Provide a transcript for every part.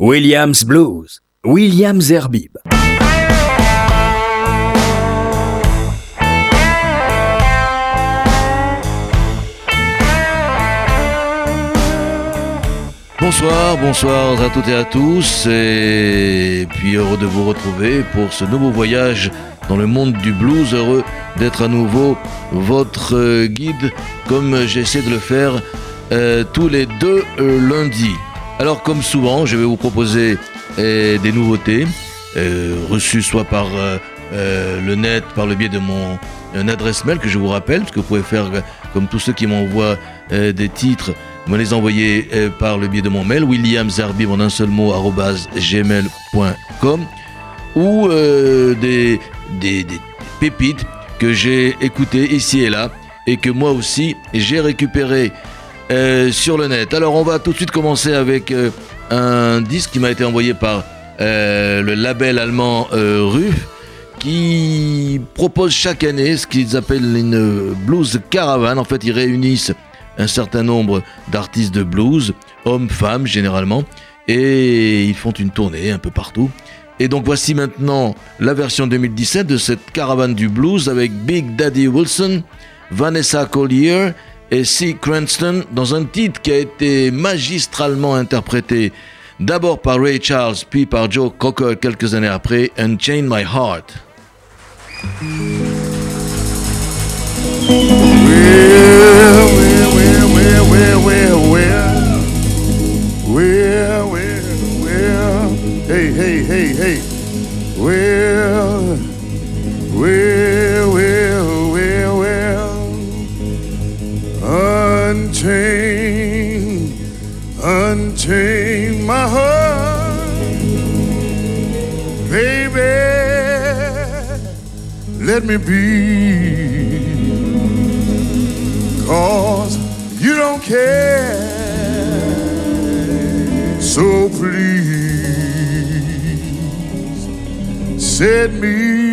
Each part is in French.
Williams Blues, Williams Zerbib. Bonsoir, bonsoir à toutes et à tous, et puis heureux de vous retrouver pour ce nouveau voyage dans le monde du blues, heureux d'être à nouveau votre guide comme j'essaie de le faire euh, tous les deux euh, lundis. Alors comme souvent, je vais vous proposer euh, des nouveautés reçues soit par le net, par le biais de mon adresse mail que je vous rappelle, parce que vous pouvez faire comme tous ceux qui m'envoient des titres, me les envoyer par le biais de mon mail, williamzarbib en un seul mot, gmail.com, ou des, pépites que j'ai écoutées ici et là, et que moi aussi j'ai récupéré euh, sur le net. Alors on va tout de suite commencer avec euh, un disque qui m'a été envoyé par euh, le label allemand RUF qui propose chaque année ce qu'ils appellent une blues caravane. En fait, ils réunissent un certain nombre d'artistes de blues, hommes, femmes généralement, et ils font une tournée un peu partout. Et donc voici maintenant la version 2017 de cette caravane du blues avec Big Daddy Wilson, Vanessa Collier, et C. Cranston dans un titre qui a été magistralement interprété d'abord par Ray Charles puis par Joe Cocker quelques années après, Unchain My Heart. Me be, cause you don't care. So please set me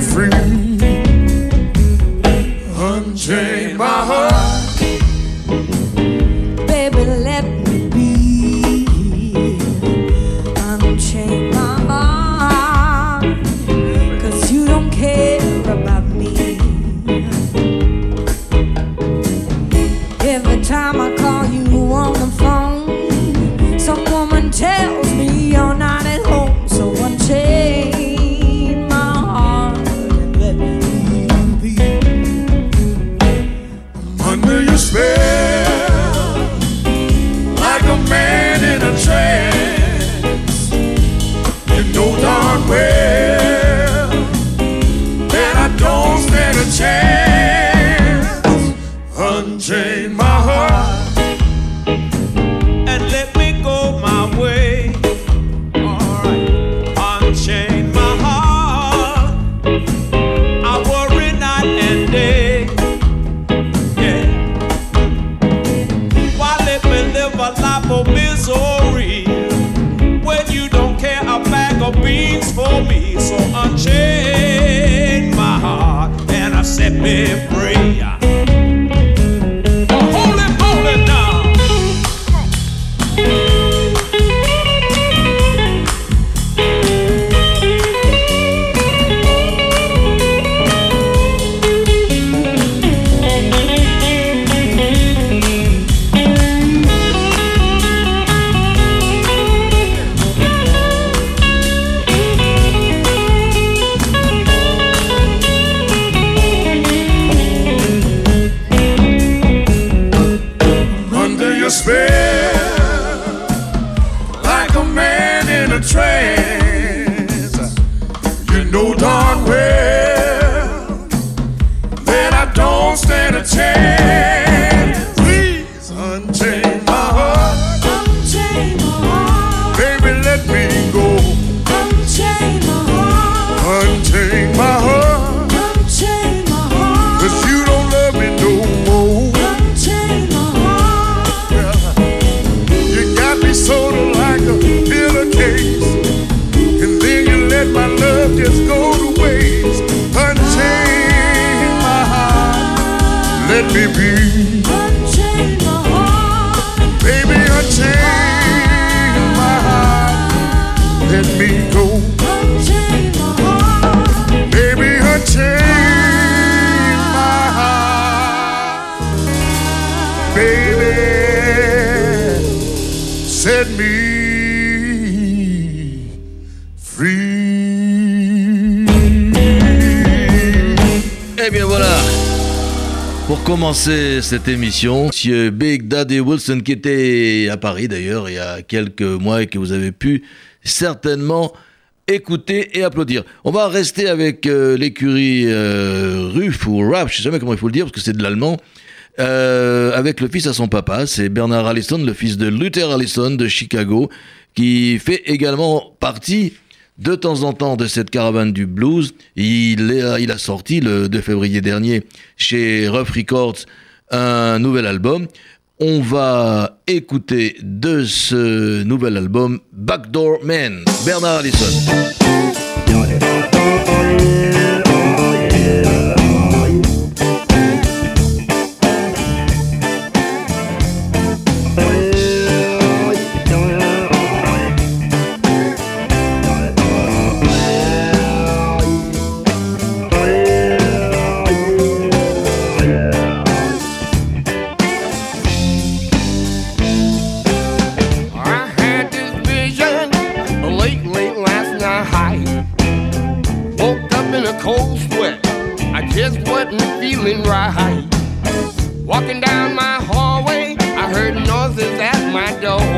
free. Let me be. Commencer cette émission, Monsieur Big Daddy Wilson qui était à Paris d'ailleurs il y a quelques mois et que vous avez pu certainement écouter et applaudir. On va rester avec euh, l'écurie euh, Ruff ou Rap, je sais jamais comment il faut le dire parce que c'est de l'allemand. Euh, avec le fils à son papa, c'est Bernard Allison, le fils de Luther Allison de Chicago, qui fait également partie de temps en temps de cette caravane du blues. Il, a sorti le 2 février dernier chez Rough Records un nouvel album. On va écouter de ce nouvel album Backdoor Man, Bernard Allison. know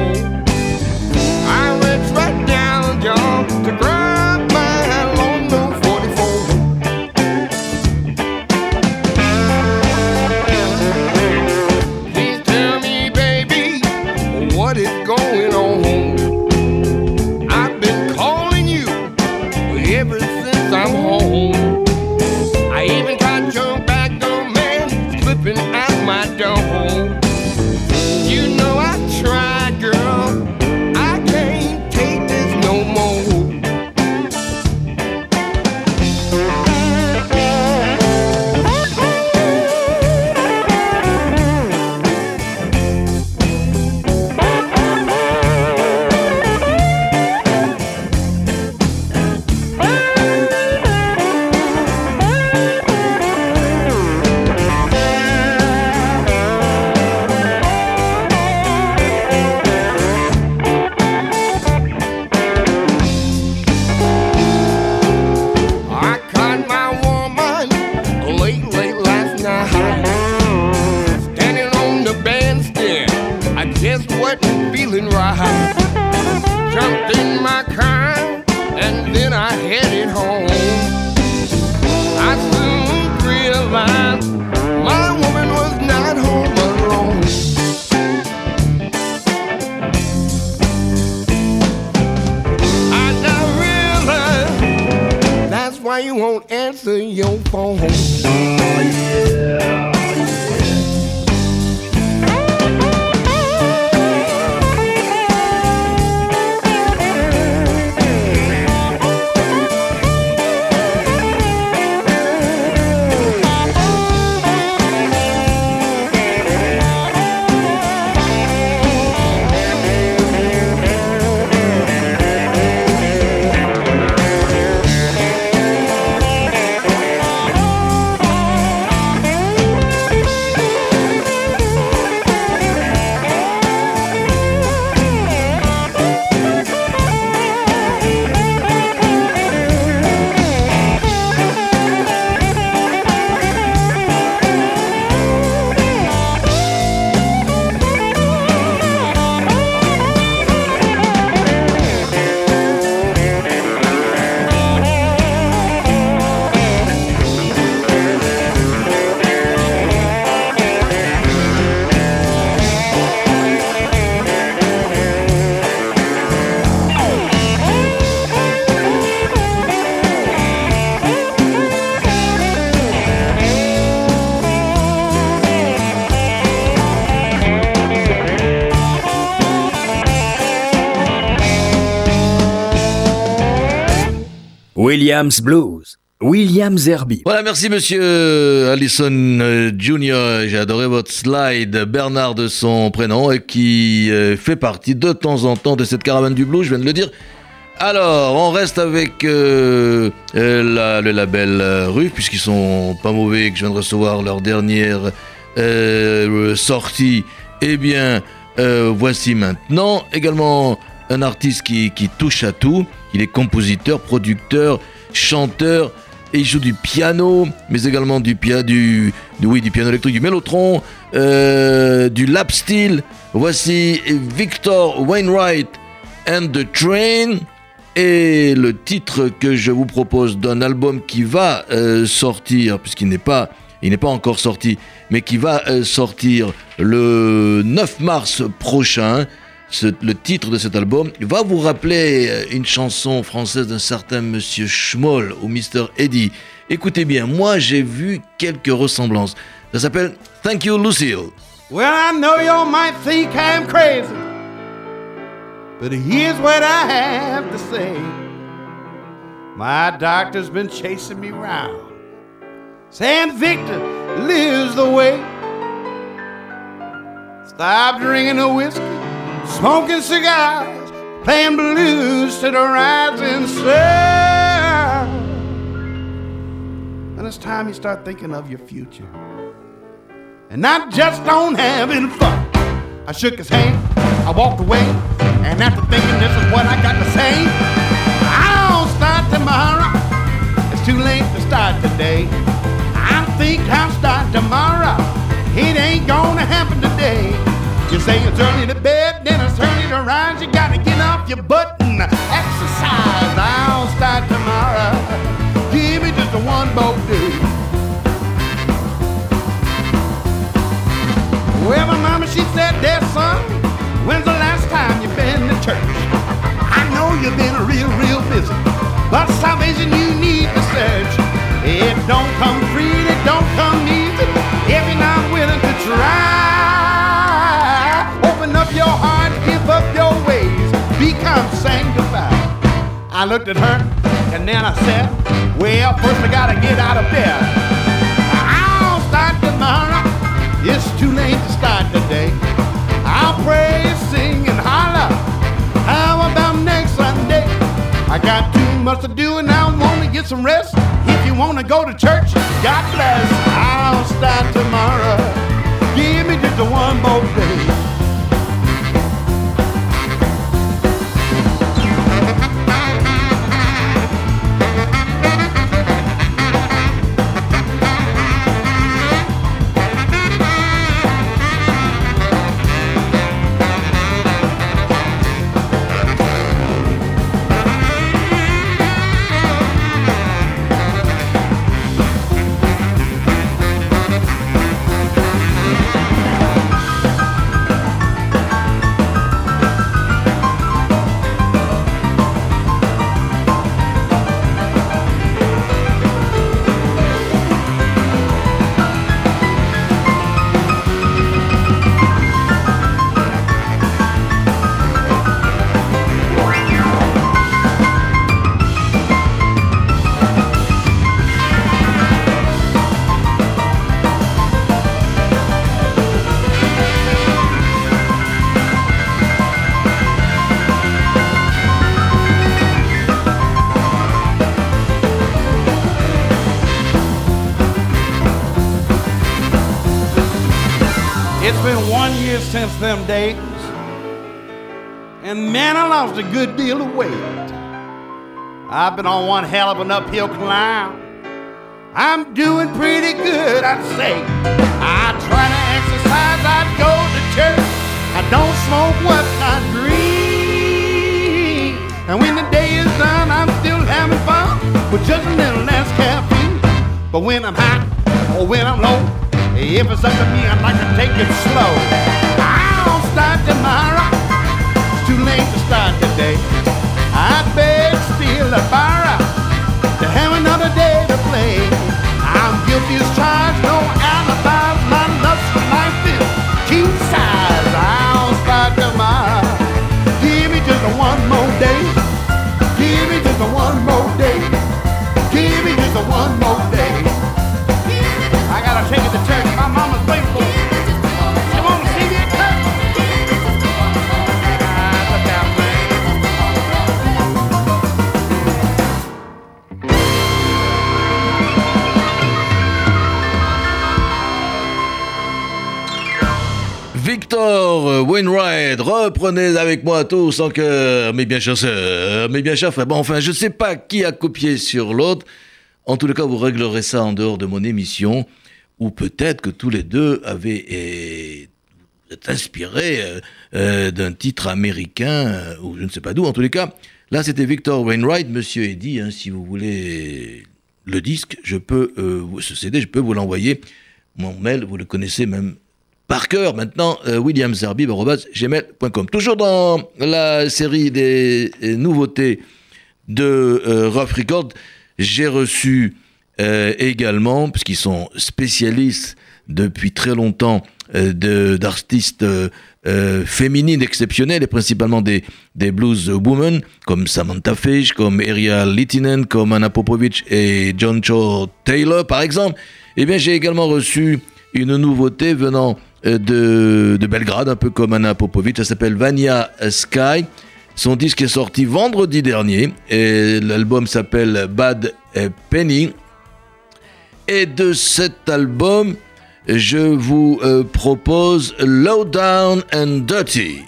Williams Blues. William Zerby. Voilà, merci monsieur Allison euh, Junior. J'ai adoré votre slide. Bernard de son prénom et qui euh, fait partie de temps en temps de cette caravane du blues, je viens de le dire. Alors, on reste avec euh, euh, le label euh, Rue, puisqu'ils sont pas mauvais, que je viens de recevoir leur dernière euh, sortie. Eh bien, euh, voici maintenant également un artiste qui, qui touche à tout. Il est compositeur, producteur, chanteur, et il joue du piano, mais également du, pia du, oui, du piano électrique, du mélotron, euh, du lap steel. Voici Victor Wainwright and the Train. Et le titre que je vous propose d'un album qui va euh, sortir, puisqu'il n'est pas, il n'est pas encore sorti, mais qui va euh, sortir le 9 mars prochain. Ce- le titre de cet album va vous rappeler euh, une chanson française d'un certain Monsieur Schmoll ou Mr. Eddie. Écoutez bien, moi j'ai vu quelques ressemblances. Ça s'appelle Thank You Lucille. Well, I know you might think I'm crazy, but here's what I have to say. My doctor's been chasing me round, saying Victor lives the way. Stop drinking the whiskey, smoking cigars, playing blues to the rising sun. And it's time you start thinking of your future and not just on having fun. I shook his hand, I walked away, and after thinking this is what I got to say, I don't start tomorrow. It's too late to start today. I think I'll start tomorrow. It ain't gonna happen today. You say you're turning to bed, then it's to rise. You gotta get off your butt and exercise. I'll start tomorrow. Give me just a one more day. Well, my mama, she said, there, son, when's the last time you been to church? I know you've been real, real busy, but salvation you need to search. It don't come free, it don't come easy, if you're not willing to try. I looked at her, and then I said, well, first I gotta get out of bed. I'll start tomorrow. It's too late to start today. I'll pray, sing, and holler. How about next Sunday? I got too much to do and I want to get some rest. If you want to go to church, God bless. I'll start tomorrow. Give me just one more day. Since them days, and man, I lost a good deal of weight. I've been on one hell of an uphill climb. I'm doing pretty good, I'd say. I try to exercise, I go to church. I don't smoke what I dream. And when the day is done, I'm still having fun with just a little less caffeine. But when I'm high or when I'm low, if it's up to me, I'd like to take it slow. I'll tomorrow. It's too late to start today. I beg still a borrow to have another day to play. I'm guilty as charged, no Victor Wainwright, reprenez avec moi tous en cœur, mes bien chers sœurs, mes bien frères. Bon, enfin, je ne sais pas qui a copié sur l'autre. En tout cas, vous réglerez ça en dehors de mon émission, ou peut-être que tous les deux avez euh, euh, d'un titre américain, euh, ou je ne sais pas d'où. En tous les cas, là, c'était Victor Wainwright, Monsieur Eddy, hein, si vous voulez le disque, je peux, euh, ce je peux vous l'envoyer. Mon mail, vous le connaissez même par cœur maintenant, euh. Toujours dans la série des euh, nouveautés de euh, Rough Record, j'ai reçu euh, également, puisqu'ils sont spécialistes depuis très longtemps d'artistes féminines exceptionnelles et principalement des, des blues women comme Samantha Fish, comme Ariel Littinen, comme Anna Popovich et John Cho Taylor par exemple. Eh bien j'ai également reçu une nouveauté venant de, de Belgrade, un peu comme Anna Popovic. Ça s'appelle Vania Sky. Son disque est sorti vendredi dernier et l'album s'appelle Bad Penny. Et de cet album, je vous euh, propose Low Down and Dirty.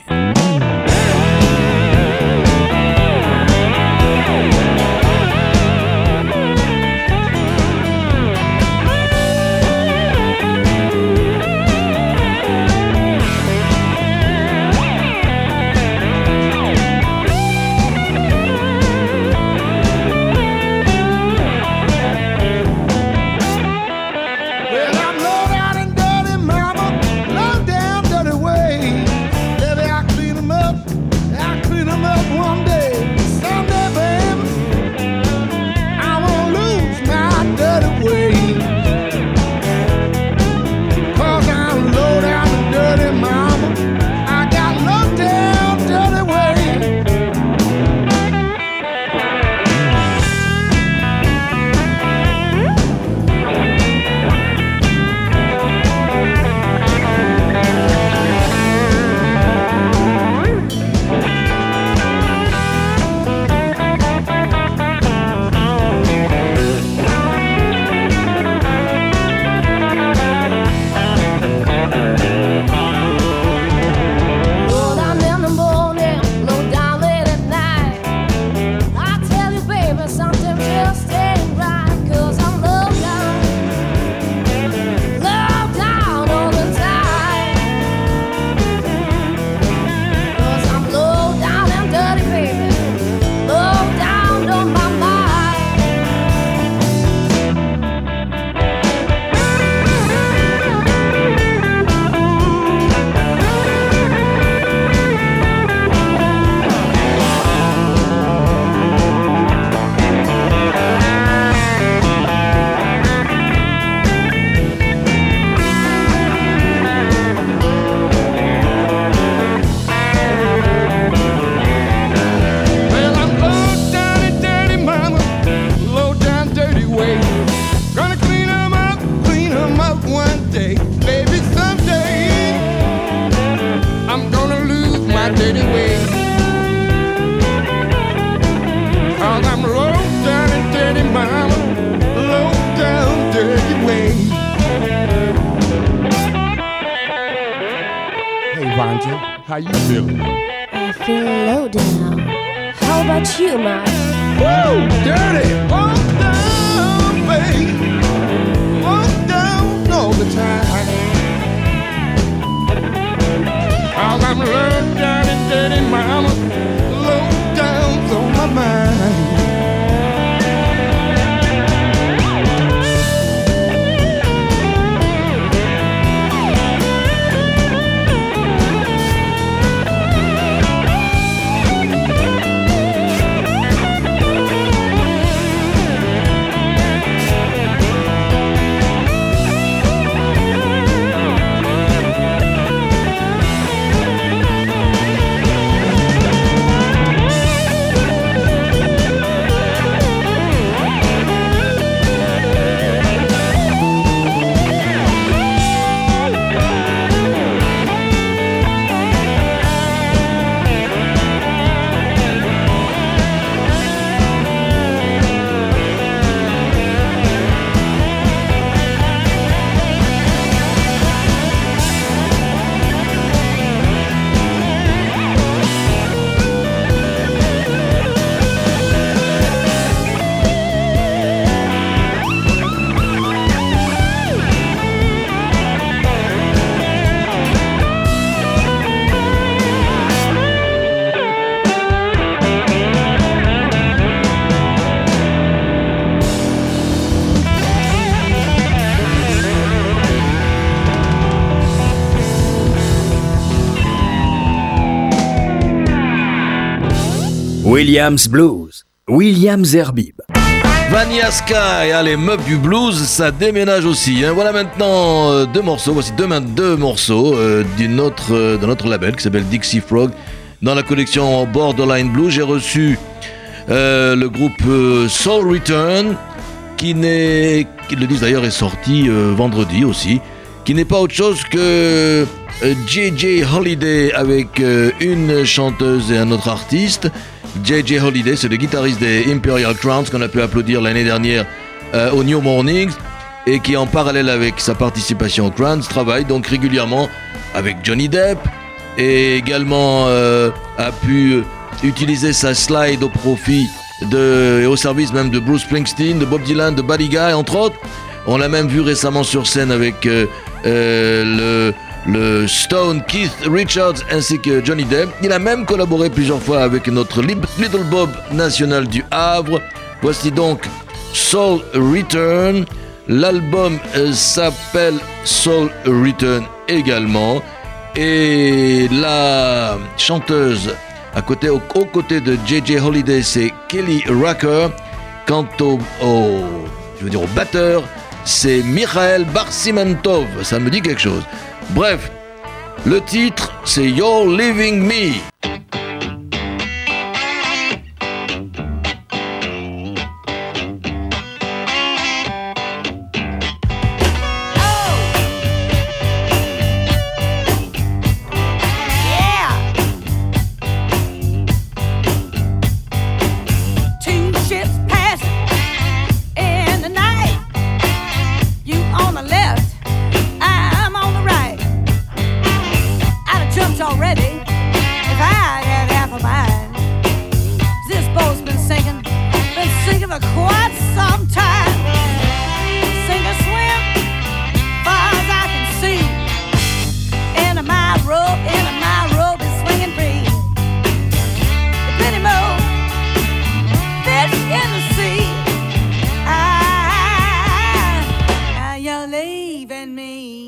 Williams Blues, William Zerbib. Vania Sky, meufs du blues, ça déménage aussi. Hein. Voilà maintenant euh, deux morceaux, voici deux, deux morceaux euh, autre, euh, d'un autre label qui s'appelle Dixie Frog. Dans la collection Borderline Blues, j'ai reçu le groupe Soul Return, qui n'est, qui le disent d'ailleurs, est sorti vendredi aussi, qui n'est pas autre chose que JJ Holiday avec une chanteuse et un autre artiste. JJ Holiday, c'est le guitariste des Imperial Crowns qu'on a pu applaudir l'année dernière euh, au New Mornings et qui en parallèle avec sa participation aux Crowns travaille donc régulièrement avec Johnny Depp et également euh, a pu utiliser sa slide au profit et au service même de Bruce Springsteen, de Bob Dylan, de Buddy Guy entre autres. On l'a même vu récemment sur scène avec euh, le, le Stone Keith Richards ainsi que Johnny Depp. Il a même collaboré plusieurs fois avec notre Little Bob national du Havre. Voici donc Soul Return. L'album euh, s'appelle Soul Return également. Et la chanteuse à côté, au- aux côtés de JJ Holiday, c'est Kelly Rucker. Quant au, je veux dire au batteur, c'est Mikhail Barsimentov. Ça me dit quelque chose. Bref, le titre, c'est You're Leaving Me. believe in me.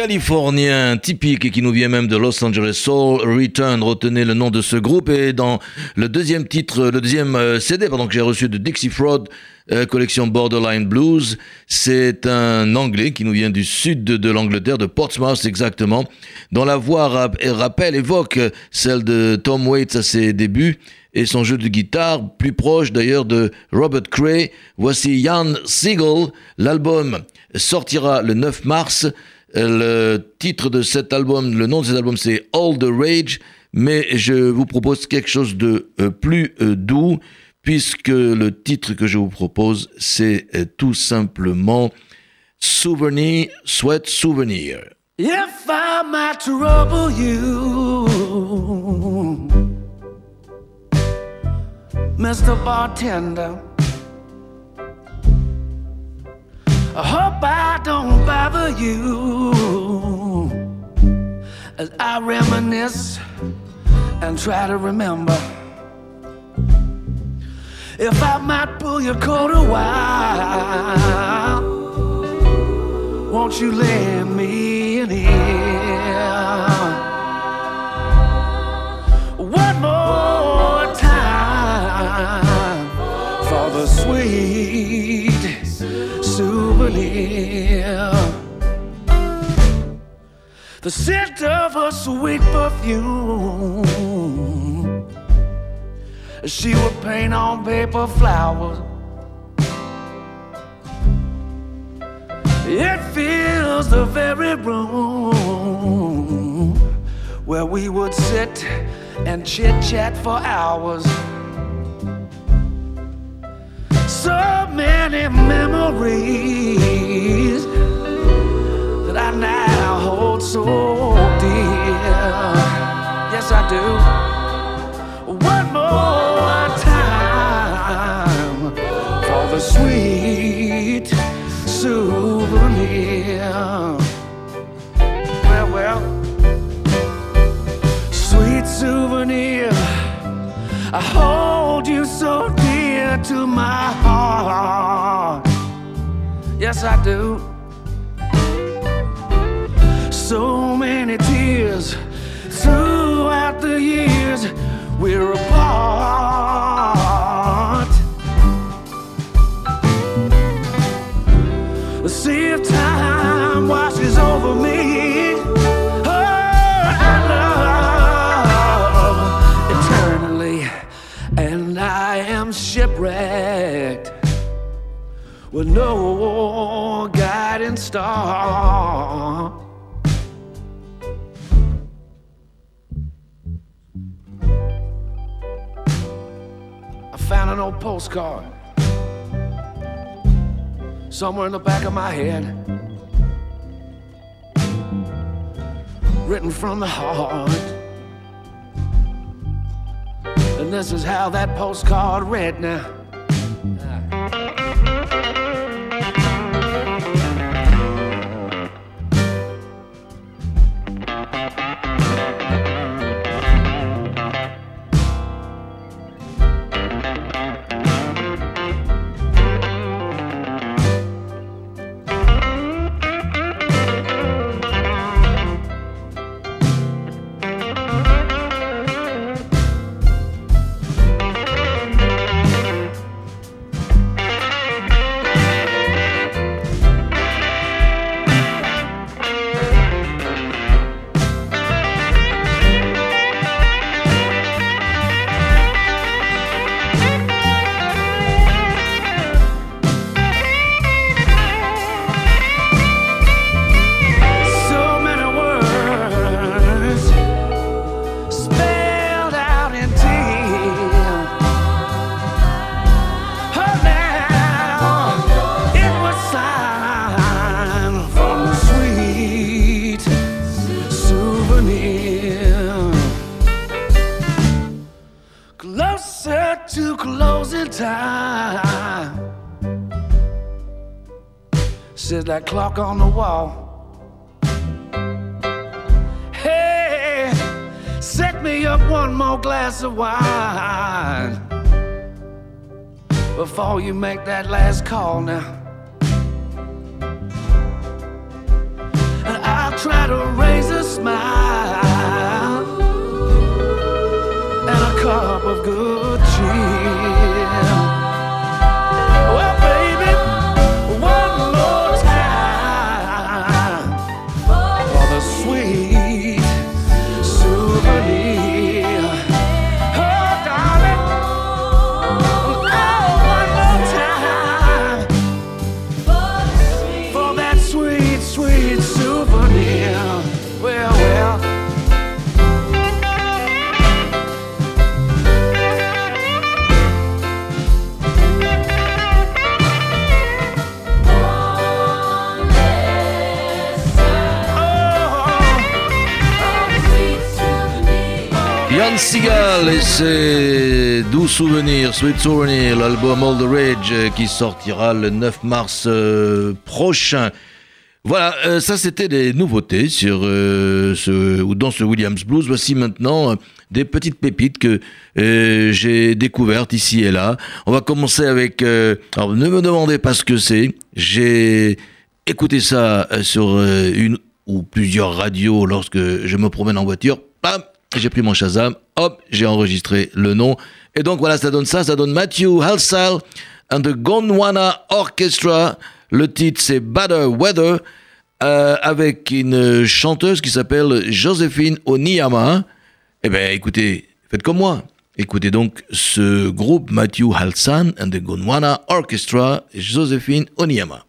Californien typique et qui nous vient même de Los Angeles Soul Return. Retenez le nom de ce groupe et dans le deuxième titre, le deuxième euh, CD pardon, que j'ai reçu de Dixie Fraud, euh, collection Borderline Blues, c'est un Anglais qui nous vient du sud de, l'Angleterre, de Portsmouth exactement, dont la voix rap- rappelle, évoque celle de Tom Waits à ses débuts et son jeu de guitare, plus proche d'ailleurs de Robert Cray. Voici Jan Siegel. L'album sortira le 9 mars. Le titre de cet album, le nom de cet album, c'est All the Rage. Mais je vous propose quelque chose de euh, plus euh, doux, puisque le titre que je vous propose, c'est euh, tout simplement Souvenir, Sweat Souvenir. If I might trouble you, Mr. Bartender, I hope I don't bother you as I reminisce and try to remember. If I might pull your coat a while. Won't you lend me an ear? One more time for the sweet souvenir. The scent of a sweet perfume. She would paint on paper flowers. It fills the very room where we would sit and chit chat for hours. So many memories that I now hold so dear. Yes, I do. One more time for the sweet souvenir. Well, well, sweet souvenir. I hold you so dear to my heart. Yes, I do. So many tears throughout the years we're apart. See if time washes over me. With no guiding star. I found an old postcard somewhere in the back of my head. Written from the heart. And this is how that postcard read now. clock on the wall. Hey, set me up one more glass of wine before you make that last call now. And I'll try to raise a smile and a cup of good. Yann Seagal et ses doux souvenirs, Sweet Souvenir, l'album All the Rage euh, qui sortira le 9 mars euh, prochain. Voilà, euh, ça c'était des nouveautés sur dans ce Williams Blues. Voici maintenant des petites pépites que j'ai découvertes ici et là. On va commencer avec. alors ne me demandez pas ce que c'est. J'ai écouté ça sur une ou plusieurs radios lorsque je me promène en voiture. Pam, j'ai pris mon Shazam, hop, j'ai enregistré le nom. Et donc voilà, ça donne ça, ça donne Matthew Halsall and the Gondwana Orchestra. Le titre c'est Better Weather euh, avec une chanteuse qui s'appelle Joséphine Oniyama. Eh bien écoutez, faites comme moi. Écoutez donc ce groupe Matthew Halsan and the Gondwana Orchestra, Joséphine Oniyama.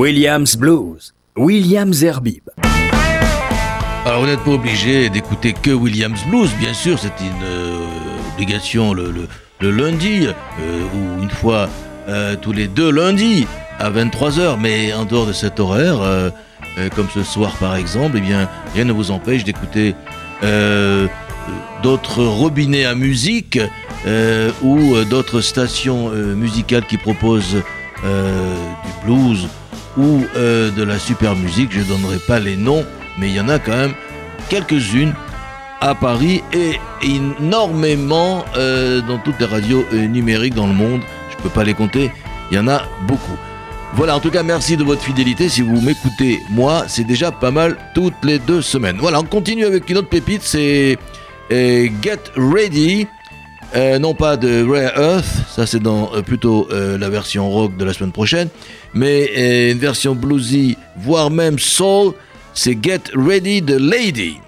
Williams Blues, Williams Herbib. Alors vous n'êtes pas obligé d'écouter que Williams Blues, bien sûr, c'est une euh, obligation le, lundi, euh, ou une fois euh, tous les deux lundis à 23h, mais en dehors de cet horaire, comme ce soir par exemple, eh bien, rien ne vous empêche d'écouter d'autres robinets à musique ou d'autres stations musicales qui proposent du blues ou euh, de la super musique. Je ne donnerai pas les noms, mais il y en a quand même quelques-unes à Paris et énormément euh, dans toutes les radios euh, numériques dans le monde. Je ne peux pas les compter, il y en a beaucoup. Voilà, en tout cas, merci de votre fidélité. Si vous m'écoutez, moi, c'est déjà pas mal toutes les deux semaines. Voilà, on continue avec une autre pépite, c'est Get Ready. Euh, non pas de Rare Earth, ça c'est dans euh, plutôt euh, la version rock de la semaine prochaine, mais une version bluesy, voire même soul, c'est Get Ready the Lady.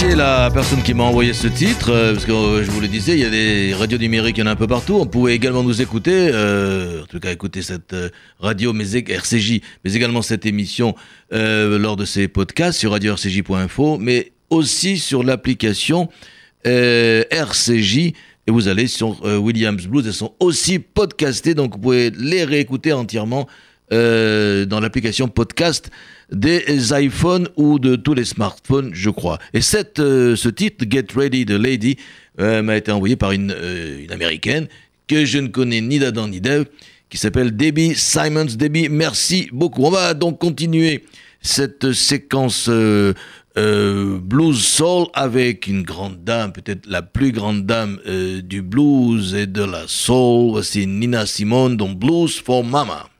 Remercier la personne qui m'a envoyé ce titre, euh, parce que euh, je vous le disais, il y a des radios numériques, il y en a un peu partout. On pouvait également nous écouter, euh, en tout cas écouter cette radio, RCJ, mais également cette émission lors de ces podcasts sur radio-rcj.info, mais aussi sur l'application RCJ et vous allez sur Williams Blues. Elles sont aussi podcastées, donc vous pouvez les réécouter entièrement euh, dans l'application podcast des iPhones ou de tous les smartphones, je crois. Et cette, euh, ce titre, Get Ready the Lady, euh, m'a été envoyé par une, une américaine que je ne connais ni d'Adam ni d'Ève, qui s'appelle Debbie Simons. Debbie, merci beaucoup. On va donc continuer cette séquence blues soul avec une grande dame, peut-être la plus grande dame du blues et de la soul. Voici Nina Simone dans Blues for Mama.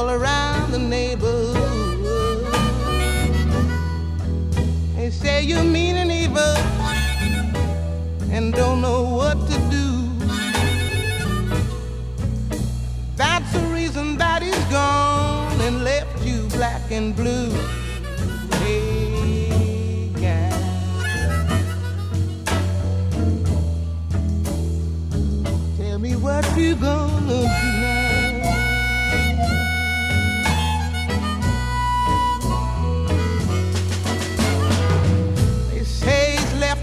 All around the neighborhood. They say you mean and evil and don't know what to do. That's the reason that he's gone and left you black and blue. Hey, guy. Tell me what you gonna do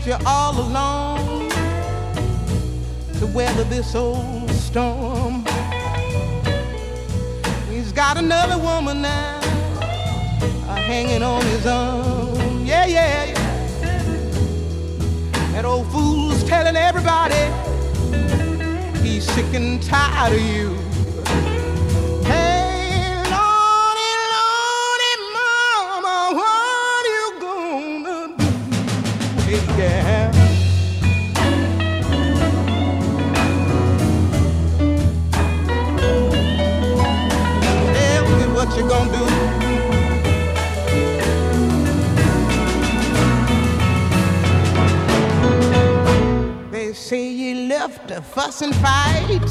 he's left you all alone to weather this old storm. He's got another woman now uh, hanging on his arm. Yeah, yeah, yeah. That old fool's telling everybody he's sick and tired of you. Fuss and fight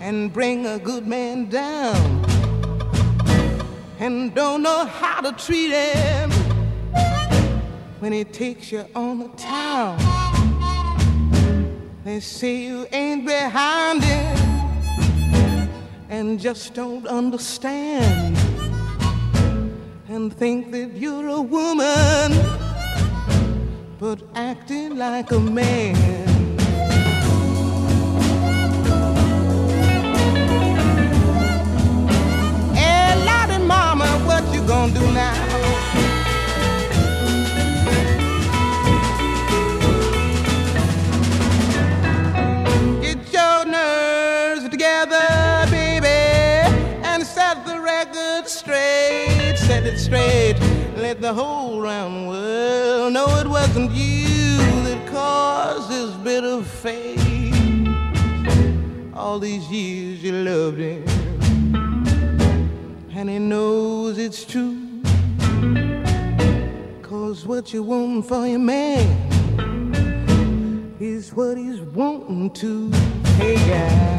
and bring a good man down and don't know how to treat him when he takes you on the town. They say you ain't behind him and just don't understand and think that you're a woman but acting like a man. Gonna do now? Get your nerves together, baby, and set the record straight. Set it straight. Let the whole round world know it wasn't you that caused this bit of fate. All these years you loved him, and he knows it's true. Cause what you want for your man is what he's wanting to. Hey, guy.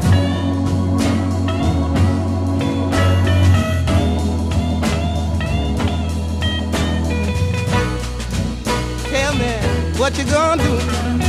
Tell me what you gonna do.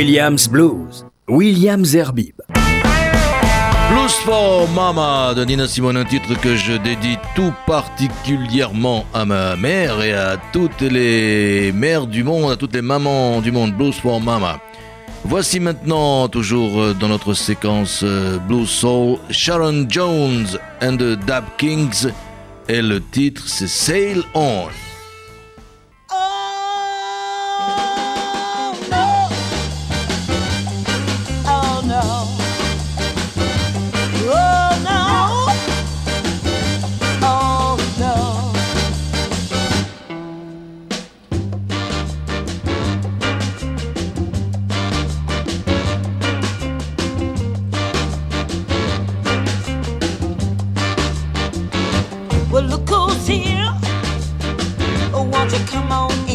Williams Blues, Williams Herbib. Blues for Mama de Nina Simone, un titre que je dédie tout particulièrement à ma mère et à toutes les mères du monde, à toutes les mamans du monde. Blues for Mama. Voici maintenant, toujours dans notre séquence euh, Blues Soul, Sharon Jones and the Dab Kings. Et le titre, c'est Sail On. to come on.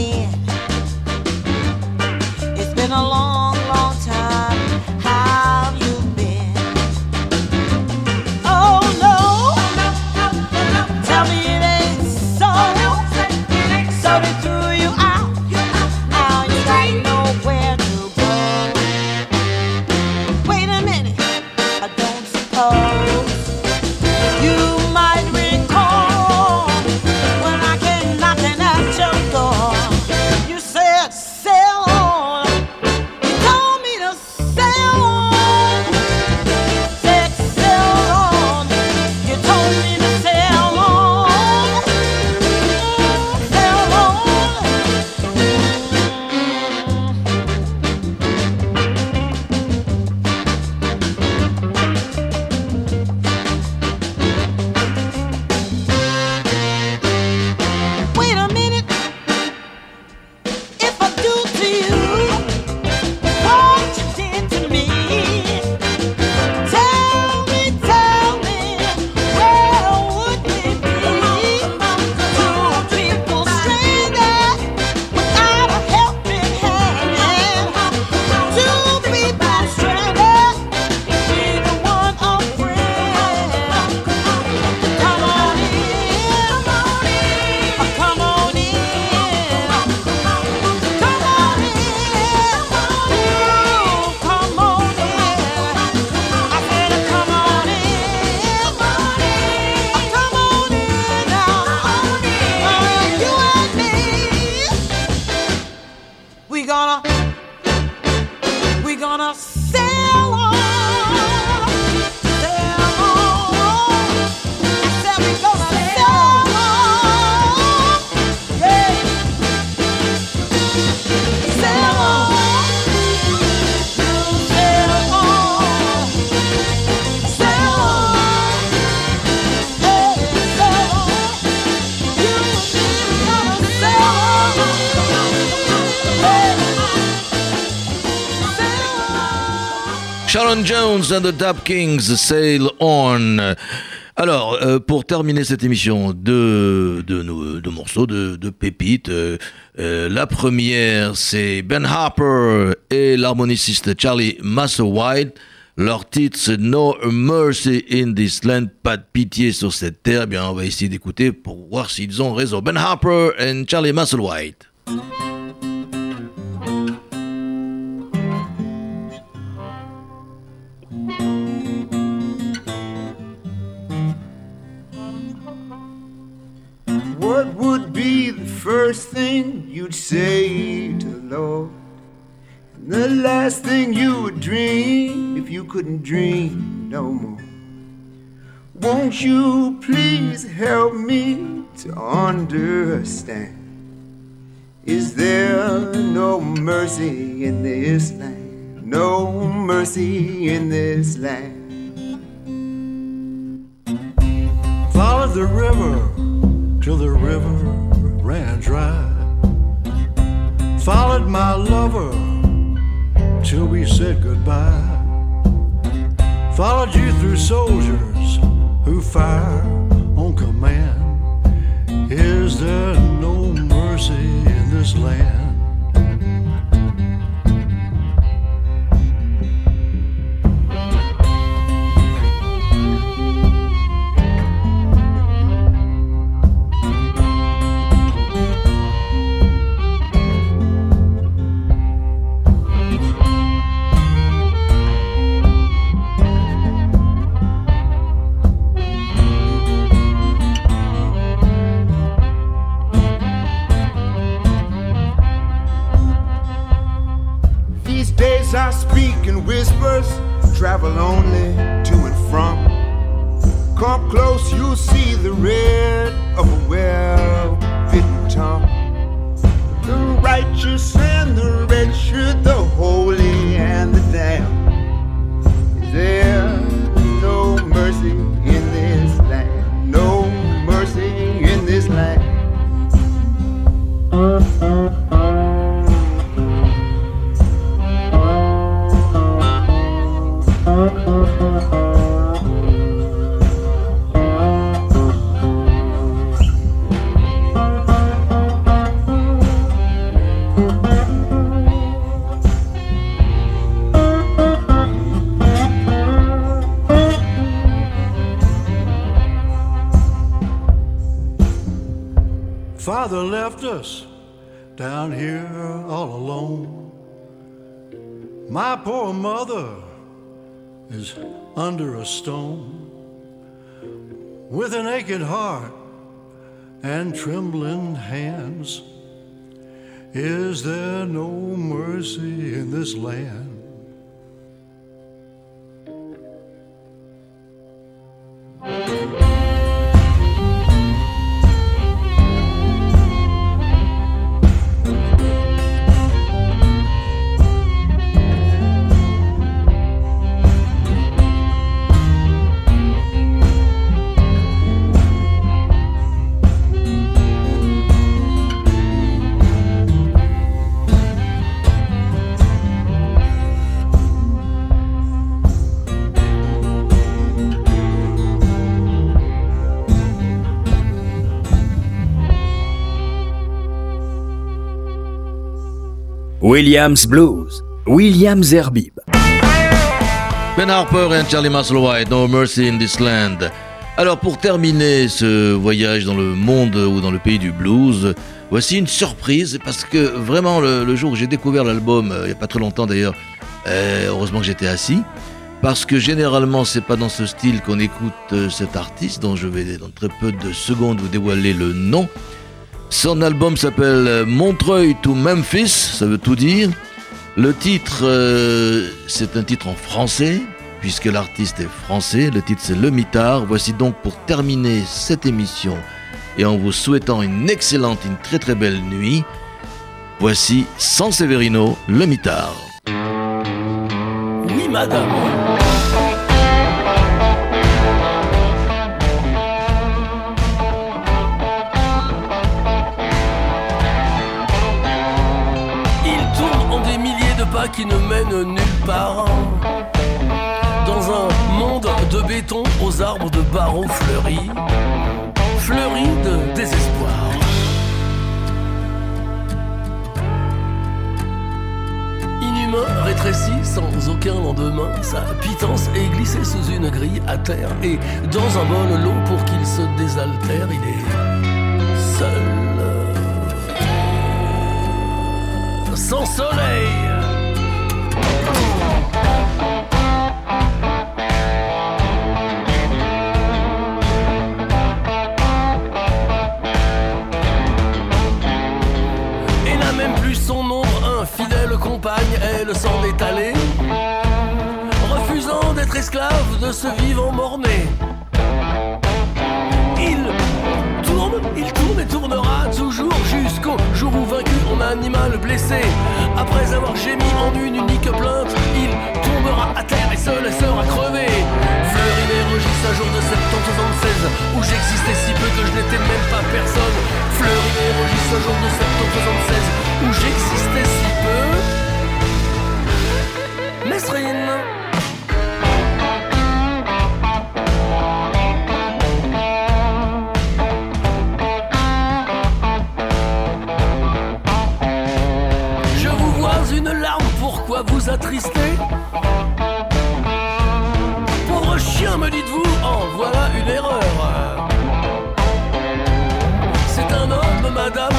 We gonna, we gonna. Jones and the Dap Kings Sail On. Alors, euh, pour terminer cette émission de, de, morceaux, de, pépites, euh, euh, la première c'est Ben Harper et l'harmoniciste Charlie White. Leur titre c'est No Mercy in This Land, pas de pitié sur cette terre. Eh bien, on va essayer d'écouter pour voir s'ils ont raison. Ben Harper et Charlie Musselwhite. First thing you'd say to the Lord, and the last thing you would dream if you couldn't dream no more. Won't you please help me to understand? Is there no mercy in this land? No mercy in this land. Follow the river till the river ran dry. Followed my lover till we said goodbye. Followed you through soldiers who fire on command. Is there no mercy in this land? Under a stone with an aching heart and trembling hands. Is there no mercy in this land? Williams Blues, Williams Zerbib. Ben Harper et Charlie Musselwhite, No Mercy in This Land. Alors pour terminer ce voyage dans le monde ou dans le pays du blues, voici une surprise parce que vraiment le, jour où j'ai découvert l'album, euh, il n'y a pas très longtemps d'ailleurs, euh, heureusement que j'étais assis, parce que généralement c'est pas dans ce style qu'on écoute euh, cet artiste dont je vais dans très peu de secondes vous dévoiler le nom. Son album s'appelle Montreuil to Memphis, ça veut tout dire. Le titre, euh, c'est un titre en français, puisque l'artiste est français. Le titre, c'est Le Mitard. Voici donc pour terminer cette émission, et en vous souhaitant une excellente, une très très belle nuit, voici San Severino, Le Mitard. Oui, madame. Qui ne mène nulle part. Dans un monde de béton aux arbres de barreaux fleuris, fleuris de désespoir. Inhumain, rétréci, sans aucun lendemain, sa pitance est glissée sous une grille à terre et dans un bol l'eau pour qu'il se désaltère, il est seul. Sans soleil elle s'en est allée, refusant d'être esclave de ce vivant morné. Il il tourne et tournera toujours jusqu'au jour où vaincu en animal blessé. Après avoir gémi en une unique plainte, il tombera à terre et se laissera crever. Fleury et Rogis un jour de septembre 76 où j'existais si peu que je n'étais même pas personne. Fleury et Rogis un jour de septembre 76 où j'existais si peu. Je vous Pauvre chien, me dites-vous, en voilà une erreur. C'est un homme, madame,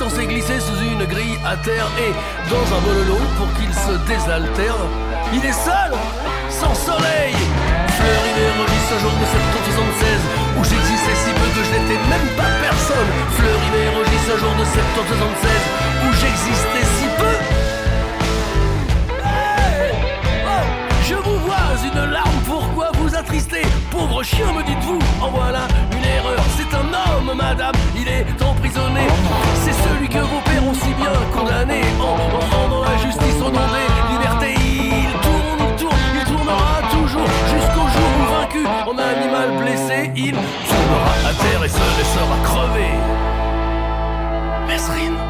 pitance est glissée sous une grille à terre et dans un bololo pour qu'il se désaltère. Il est seul, sans soleil, Fleury remis ce jour de septembre 76 où j'existais si peu que je n'étais même pas personne. Fleury Rogis un jour de où j'existais si peu. Oh, je vous vois une larme, Pauvre chien, me dites-vous, en voilà une erreur. C'est un homme, madame, il est emprisonné. C'est celui que vos pères ont si bien condamné en rendant la justice au nom des libertés. Il tourne, il tourne, il tournera toujours jusqu'au jour où vaincu en animal blessé, il tournera à terre et se laissera crever. Mesrine.